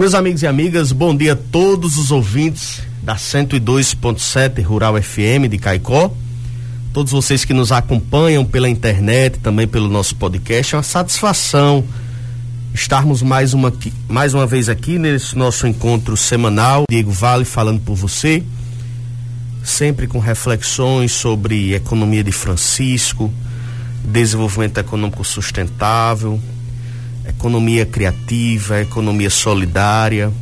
Meus amigos e amigas, bom dia a todos os ouvintes da 102.7 Rural FM de Caicó. Todos vocês que nos acompanham pela internet, também pelo nosso podcast, é uma satisfação estarmos mais uma, mais uma vez aqui nesse nosso encontro semanal. Diego Vale falando por você, sempre com reflexões sobre economia de Francisco, desenvolvimento econômico sustentável, economia criativa, economia solidária,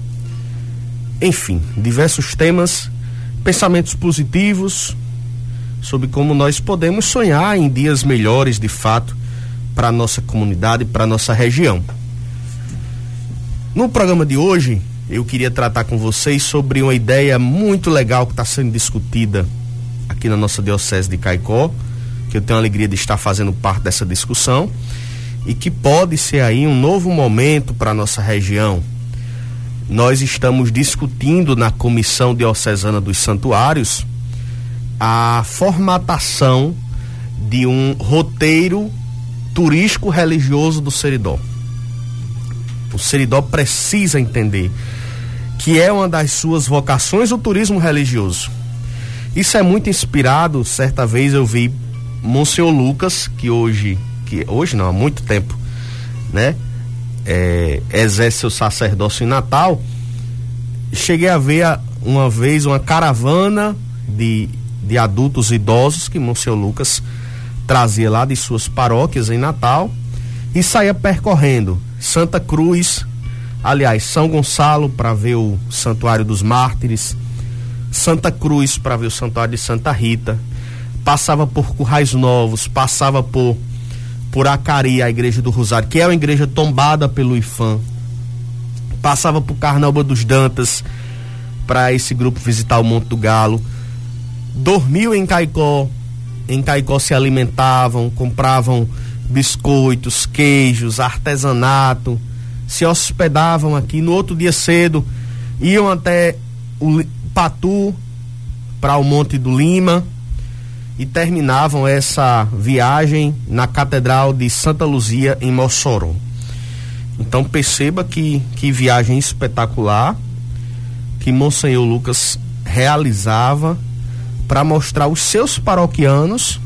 enfim, diversos temas, pensamentos positivos sobre como nós podemos sonhar em dias melhores de fato para a nossa comunidade, para a nossa região. No programa de hoje, eu queria tratar com vocês sobre uma ideia muito legal que está sendo discutida aqui na nossa Diocese de Caicó, que eu tenho a alegria de estar fazendo parte dessa discussão e que pode ser aí um novo momento para nossa região. Nós estamos discutindo na Comissão Diocesana dos Santuários a formatação de um roteiro turístico religioso do Seridó. O Seridó precisa entender que é uma das suas vocações o turismo religioso. Isso é muito inspirado, certa vez eu vi Monsenhor Lucas, que hoje que hoje não, há muito tempo, né? É, exerce seu sacerdócio em Natal. Cheguei a ver uma vez uma caravana de, de adultos idosos que Monsenhor Lucas trazia lá de suas paróquias em Natal e saía percorrendo Santa Cruz, aliás, São Gonçalo para ver o Santuário dos Mártires, Santa Cruz para ver o Santuário de Santa Rita, passava por Currais Novos, passava por por Acari, a igreja do Rosário, que é uma igreja tombada pelo IFAM. Passava por Carnaúba dos Dantas para esse grupo visitar o Monte do Galo. Dormiu em Caicó. Em Caicó se alimentavam, compravam biscoitos, queijos, artesanato, se hospedavam aqui. No outro dia cedo iam até o Patu para o Monte do Lima e terminavam essa viagem na Catedral de Santa Luzia, em Mossoró. Então perceba que, que viagem espetacular que Monsenhor Lucas realizava para mostrar aos seus paroquianos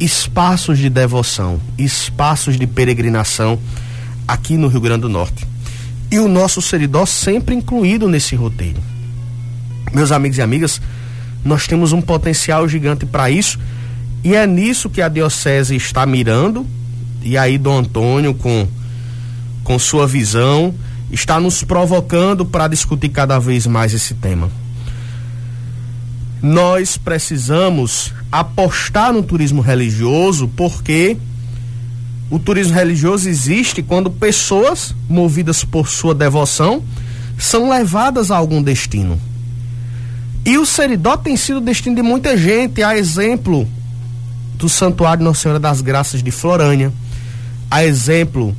espaços de devoção, espaços de peregrinação aqui no Rio Grande do Norte. E o nosso seridó sempre incluído nesse roteiro. Meus amigos e amigas, nós temos um potencial gigante para isso e é nisso que a diocese está mirando. E aí Dom Antônio com com sua visão está nos provocando para discutir cada vez mais esse tema. Nós precisamos apostar no turismo religioso porque o turismo religioso existe quando pessoas movidas por sua devoção são levadas a algum destino. E o Seridó tem sido destino de muita gente, a exemplo do Santuário Nossa Senhora das Graças de Florânia, a exemplo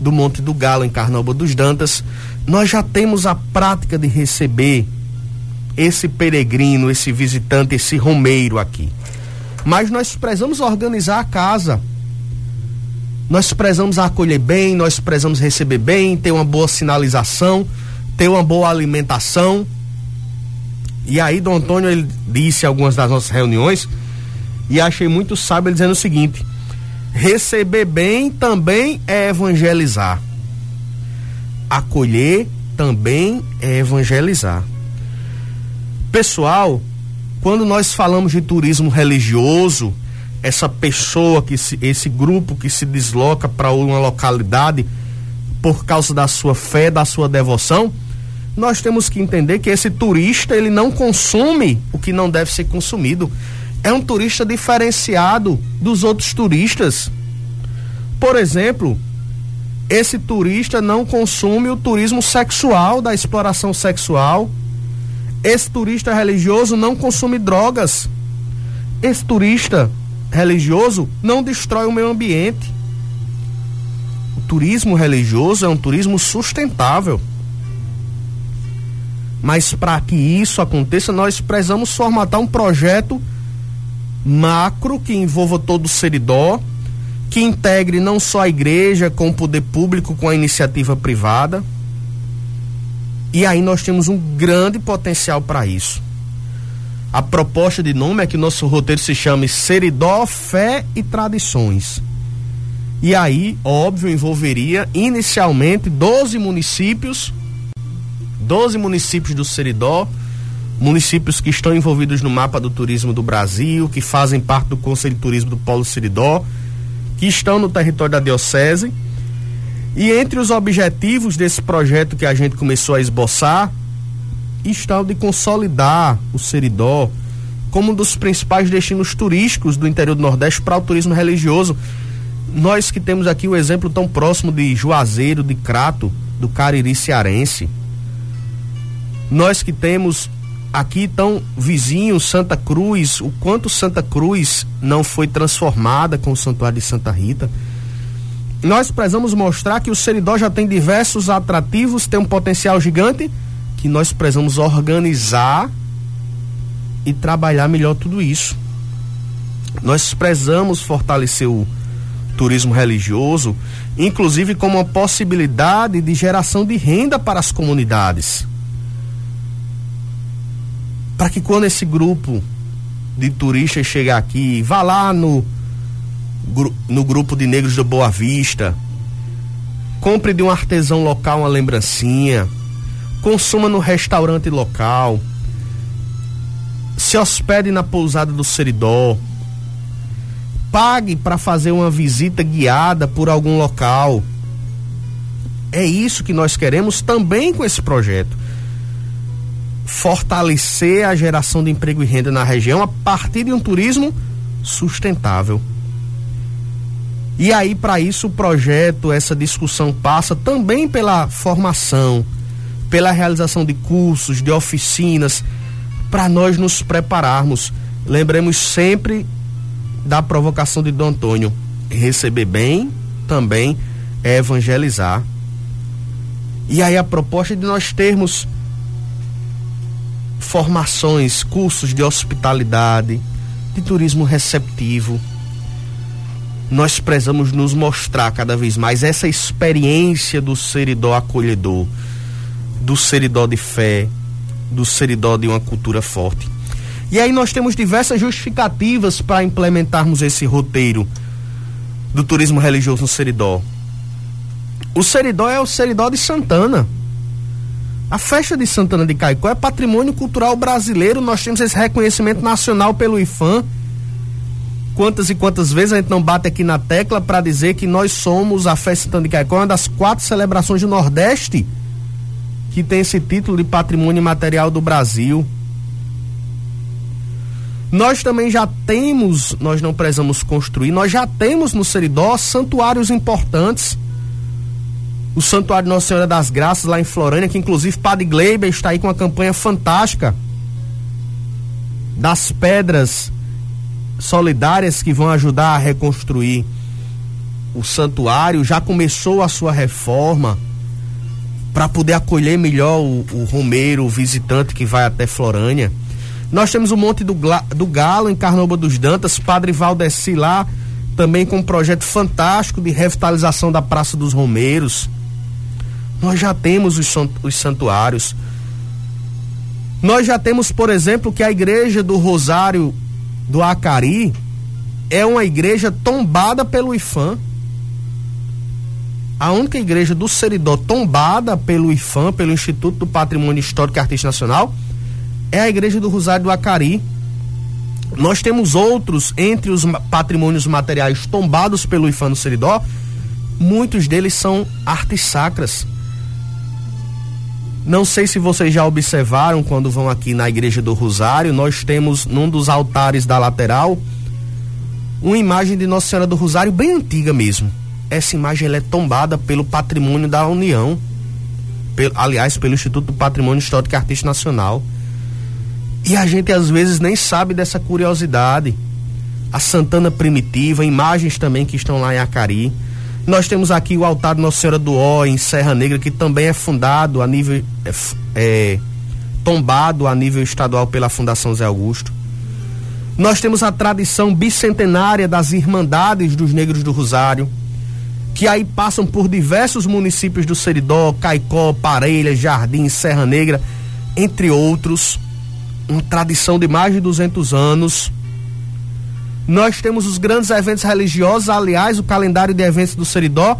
do Monte do Galo em Carnaúba dos Dantas, nós já temos a prática de receber esse peregrino, esse visitante, esse romeiro aqui. Mas nós precisamos organizar a casa. Nós precisamos acolher bem, nós precisamos receber bem, ter uma boa sinalização, ter uma boa alimentação e aí, Dom Antônio, ele disse algumas das nossas reuniões, e achei muito sábio ele dizendo o seguinte: receber bem também é evangelizar. Acolher também é evangelizar. Pessoal, quando nós falamos de turismo religioso, essa pessoa que se, esse grupo que se desloca para uma localidade por causa da sua fé, da sua devoção, nós temos que entender que esse turista ele não consome o que não deve ser consumido. é um turista diferenciado dos outros turistas. Por exemplo, esse turista não consome o turismo sexual, da exploração sexual. Esse turista religioso não consome drogas. Esse turista religioso não destrói o meio ambiente. O turismo religioso é um turismo sustentável. Mas para que isso aconteça, nós precisamos formatar um projeto macro que envolva todo o seridó, que integre não só a igreja com o poder público, com a iniciativa privada. E aí nós temos um grande potencial para isso. A proposta de nome é que nosso roteiro se chame Seridó, Fé e Tradições. E aí, óbvio, envolveria inicialmente 12 municípios, 12 municípios do Seridó, municípios que estão envolvidos no mapa do turismo do Brasil, que fazem parte do Conselho de Turismo do Polo Seridó, que estão no território da Diocese. E entre os objetivos desse projeto que a gente começou a esboçar, está o de consolidar o Seridó como um dos principais destinos turísticos do interior do Nordeste para o turismo religioso. Nós que temos aqui o exemplo tão próximo de Juazeiro, de Crato, do Cariri cearense. Nós que temos aqui tão vizinho Santa Cruz, o quanto Santa Cruz não foi transformada com o Santuário de Santa Rita. Nós precisamos mostrar que o Seridó já tem diversos atrativos, tem um potencial gigante, que nós precisamos organizar e trabalhar melhor tudo isso. Nós precisamos fortalecer o turismo religioso, inclusive como uma possibilidade de geração de renda para as comunidades para que quando esse grupo de turistas chegar aqui, vá lá no, no grupo de negros do Boa Vista, compre de um artesão local uma lembrancinha, consuma no restaurante local, se hospede na pousada do Seridó, pague para fazer uma visita guiada por algum local. É isso que nós queremos também com esse projeto fortalecer a geração de emprego e renda na região a partir de um turismo sustentável. E aí, para isso, o projeto, essa discussão passa também pela formação, pela realização de cursos, de oficinas, para nós nos prepararmos. Lembremos sempre da provocação de Dom Antônio: receber bem também é evangelizar. E aí, a proposta de nós termos formações, cursos de hospitalidade, de turismo receptivo. Nós precisamos nos mostrar cada vez mais essa experiência do seridó acolhedor, do seridó de fé, do seridó de uma cultura forte. E aí nós temos diversas justificativas para implementarmos esse roteiro do turismo religioso no Seridó. O Seridó é o Seridó de Santana. A festa de Santana de Caicó é patrimônio cultural brasileiro, nós temos esse reconhecimento nacional pelo IFAM. Quantas e quantas vezes a gente não bate aqui na tecla para dizer que nós somos a festa Santana de Caicó, uma das quatro celebrações do Nordeste que tem esse título de patrimônio material do Brasil. Nós também já temos, nós não precisamos construir, nós já temos no Seridó santuários importantes o Santuário Nossa Senhora das Graças lá em Florânia, que inclusive Padre Gleiber está aí com uma campanha fantástica das pedras solidárias que vão ajudar a reconstruir o santuário. Já começou a sua reforma para poder acolher melhor o, o romeiro, o visitante que vai até Florânia. Nós temos o Monte do, do Galo em Carnoba dos Dantas, Padre Valdeci lá também com um projeto fantástico de revitalização da Praça dos Romeiros. Nós já temos os, os santuários. Nós já temos, por exemplo, que a igreja do Rosário do Acari é uma igreja tombada pelo IFAM. A única igreja do Seridó tombada pelo IFAM, pelo Instituto do Patrimônio Histórico e Artístico Nacional, é a igreja do Rosário do Acari. Nós temos outros entre os patrimônios materiais tombados pelo IFAM no Seridó, muitos deles são artes sacras Não sei se vocês já observaram quando vão aqui na Igreja do Rosário, nós temos num dos altares da lateral uma imagem de Nossa Senhora do Rosário bem antiga mesmo. Essa imagem ela é tombada pelo Patrimônio da União, pelo, aliás, pelo Instituto do Patrimônio Histórico e Artístico Nacional. E a gente às vezes nem sabe dessa curiosidade. A Santana Primitiva, imagens também que estão lá em Acari. Nós temos aqui o altar de Nossa Senhora do Ó, em Serra Negra, que também é fundado a nível. É, é, tombado a nível estadual pela Fundação Zé Augusto. Nós temos a tradição bicentenária das Irmandades dos Negros do Rosário, que aí passam por diversos municípios do Seridó, Caicó, Parelha, Jardim, Serra Negra, entre outros. Uma tradição de mais de 200 anos nós temos os grandes eventos religiosos, aliás, o calendário de eventos do Seridó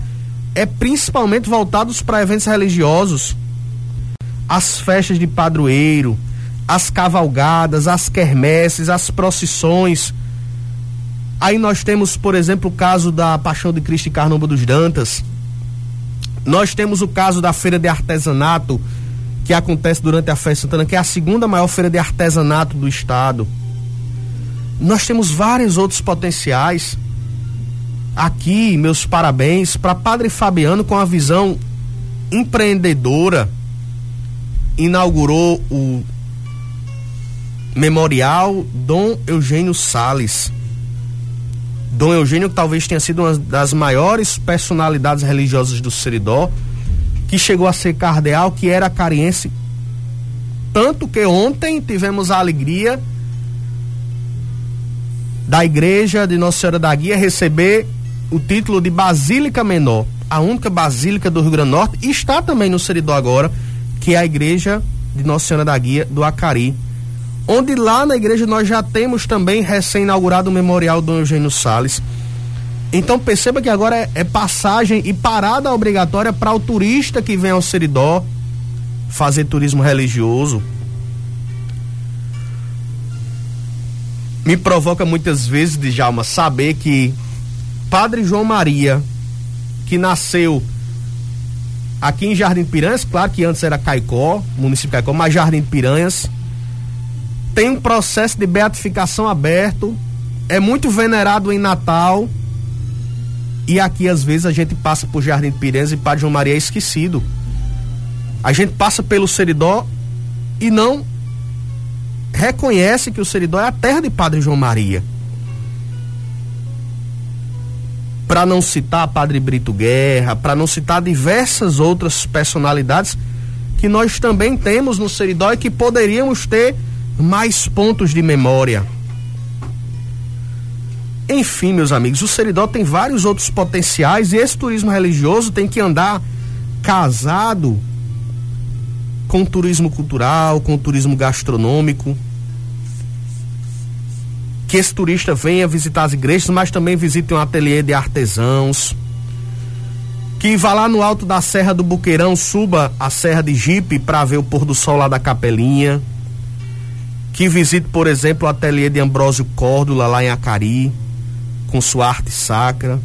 é principalmente voltados para eventos religiosos. As festas de padroeiro, as cavalgadas, as quermesses, as procissões. Aí nós temos, por exemplo, o caso da Paixão de Cristo em Carnombo dos Dantas. Nós temos o caso da Feira de Artesanato, que acontece durante a Festa Santana, que é a segunda maior feira de artesanato do estado. Nós temos vários outros potenciais. Aqui, meus parabéns para Padre Fabiano com a visão empreendedora. Inaugurou o Memorial Dom Eugênio Sales. Dom Eugênio talvez tenha sido uma das maiores personalidades religiosas do Seridó, que chegou a ser cardeal, que era cariense. Tanto que ontem tivemos a alegria da igreja de Nossa Senhora da Guia receber o título de Basílica Menor, a única basílica do Rio Grande do Norte, e está também no Seridó agora, que é a igreja de Nossa Senhora da Guia do Acari, onde lá na igreja nós já temos também recém-inaugurado o Memorial Dom Eugênio Sales. Então perceba que agora é, é passagem e parada obrigatória para o turista que vem ao Seridó fazer turismo religioso, me provoca muitas vezes, Djalma, saber que Padre João Maria, que nasceu aqui em Jardim Piranhas, claro que antes era Caicó, município de Caicó, mas Jardim Piranhas, tem um processo de beatificação aberto, é muito venerado em Natal, e aqui às vezes a gente passa por Jardim Piranhas e Padre João Maria é esquecido. A gente passa pelo Seridó e não reconhece que o Seridó é a terra de Padre João Maria. Para não citar Padre Brito Guerra, para não citar diversas outras personalidades que nós também temos no Seridó e que poderíamos ter mais pontos de memória. Enfim, meus amigos, o Seridó tem vários outros potenciais e esse turismo religioso tem que andar casado com turismo cultural, com turismo gastronômico. Que esse turista venha visitar as igrejas, mas também visite um ateliê de artesãos. Que vá lá no alto da Serra do Buqueirão, suba a Serra de Jipe para ver o pôr do sol lá da Capelinha. Que visite, por exemplo, o ateliê de Ambrósio Córdula lá em Acari, com sua arte sacra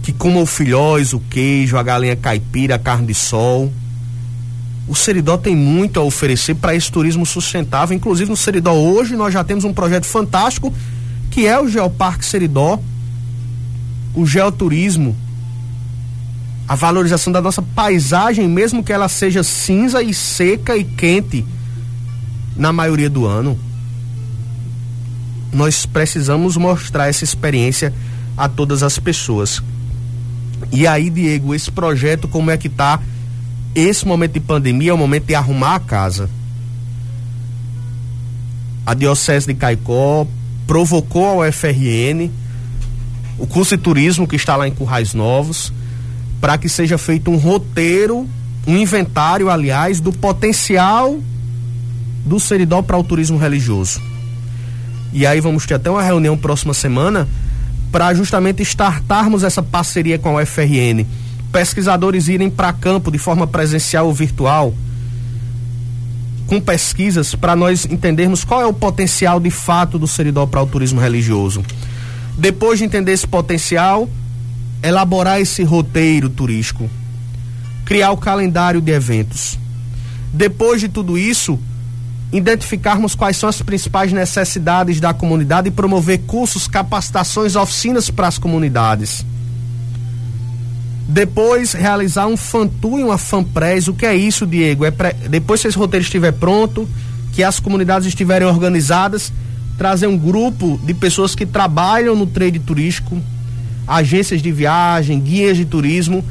que coma o filhóis, o queijo, a galinha caipira, a carne de sol o Seridó tem muito a oferecer para esse turismo sustentável. Inclusive no Seridó hoje nós já temos um projeto fantástico que é o Geoparque Seridó, o geoturismo, a valorização da nossa paisagem, mesmo que ela seja cinza e seca e quente na maioria do ano. Nós precisamos mostrar essa experiência a todas as pessoas. E aí, Diego, esse projeto como é que está esse momento de pandemia é o momento de arrumar a casa. A Diocese de Caicó provocou ao FRN, o curso de turismo que está lá em Currais Novos, para que seja feito um roteiro, um inventário, aliás, do potencial do Seridó para o turismo religioso. E aí vamos ter até uma reunião próxima semana para justamente startarmos essa parceria com a UFRN pesquisadores irem para campo de forma presencial ou virtual, com pesquisas para nós entendermos qual é o potencial de fato do Seridó para o turismo religioso. Depois de entender esse potencial, elaborar esse roteiro turístico. criar o calendário de eventos. Depois de tudo isso, identificarmos quais são as principais necessidades da comunidade e promover cursos, capacitações, oficinas para as comunidades. Depois, realizar um fantu e uma fanpress. O que é isso, Diego? É pre... Depois que esse roteiro estiver pronto, que as comunidades estiverem organizadas, trazer um grupo de pessoas que trabalham no trade turístico, agências de viagem, guias de turismo,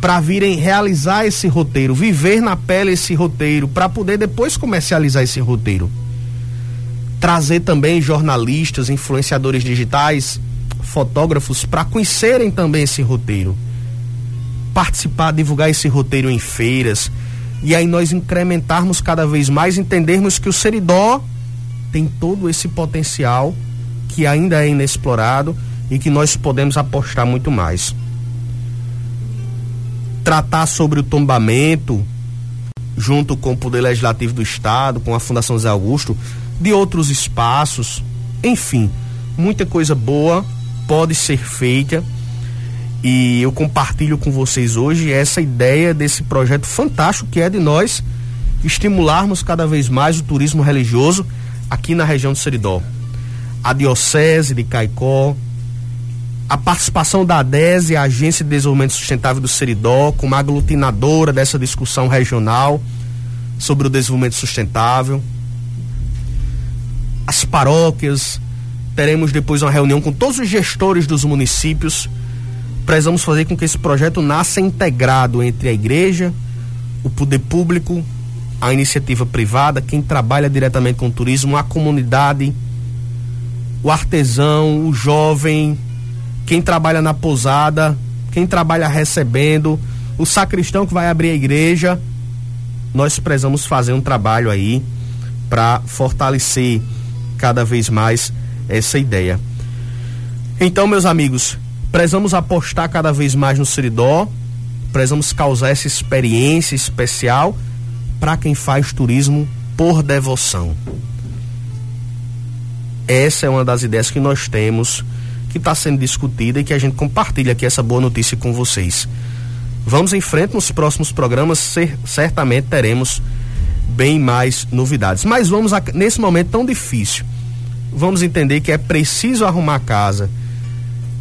para virem realizar esse roteiro, viver na pele esse roteiro, para poder depois comercializar esse roteiro. Trazer também jornalistas, influenciadores digitais, fotógrafos para conhecerem também esse roteiro. Participar, divulgar esse roteiro em feiras. E aí nós incrementarmos cada vez mais, entendermos que o Seridó tem todo esse potencial que ainda é inexplorado e que nós podemos apostar muito mais. Tratar sobre o tombamento, junto com o Poder Legislativo do Estado, com a Fundação Zé Augusto, de outros espaços, enfim, muita coisa boa pode ser feita e eu compartilho com vocês hoje essa ideia desse projeto fantástico que é de nós estimularmos cada vez mais o turismo religioso aqui na região do Seridó. A Diocese de Caicó, a participação da ADESE, a Agência de Desenvolvimento Sustentável do Seridó, como aglutinadora dessa discussão regional sobre o desenvolvimento sustentável. As paróquias, teremos depois uma reunião com todos os gestores dos municípios. Precisamos fazer com que esse projeto nasça integrado entre a igreja, o poder público, a iniciativa privada, quem trabalha diretamente com o turismo, a comunidade, o artesão, o jovem, quem trabalha na pousada, quem trabalha recebendo, o sacristão que vai abrir a igreja. Nós precisamos fazer um trabalho aí para fortalecer cada vez mais essa ideia. Então, meus amigos, precisamos apostar cada vez mais no Seridó, precisamos causar essa experiência especial para quem faz turismo por devoção. Essa é uma das ideias que nós temos que está sendo discutida e que a gente compartilha aqui essa boa notícia com vocês. Vamos em frente nos próximos programas, ser, certamente teremos bem mais novidades. Mas vamos a, nesse momento tão difícil, vamos entender que é preciso arrumar a casa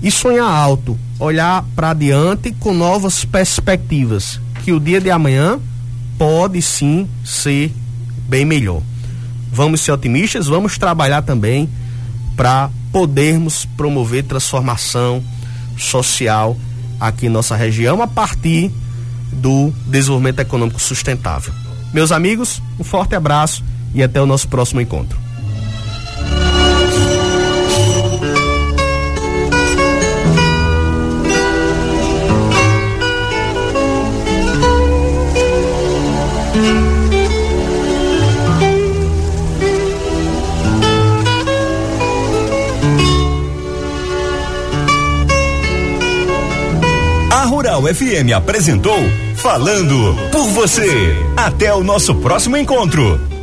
e sonhar alto, olhar para diante com novas perspectivas, que o dia de amanhã pode sim ser bem melhor. Vamos ser otimistas, vamos trabalhar também para podermos promover transformação social aqui em nossa região a partir do desenvolvimento econômico sustentável. Meus amigos, um forte abraço e até o nosso próximo encontro. Rural FM apresentou Falando por você. Até o nosso próximo encontro.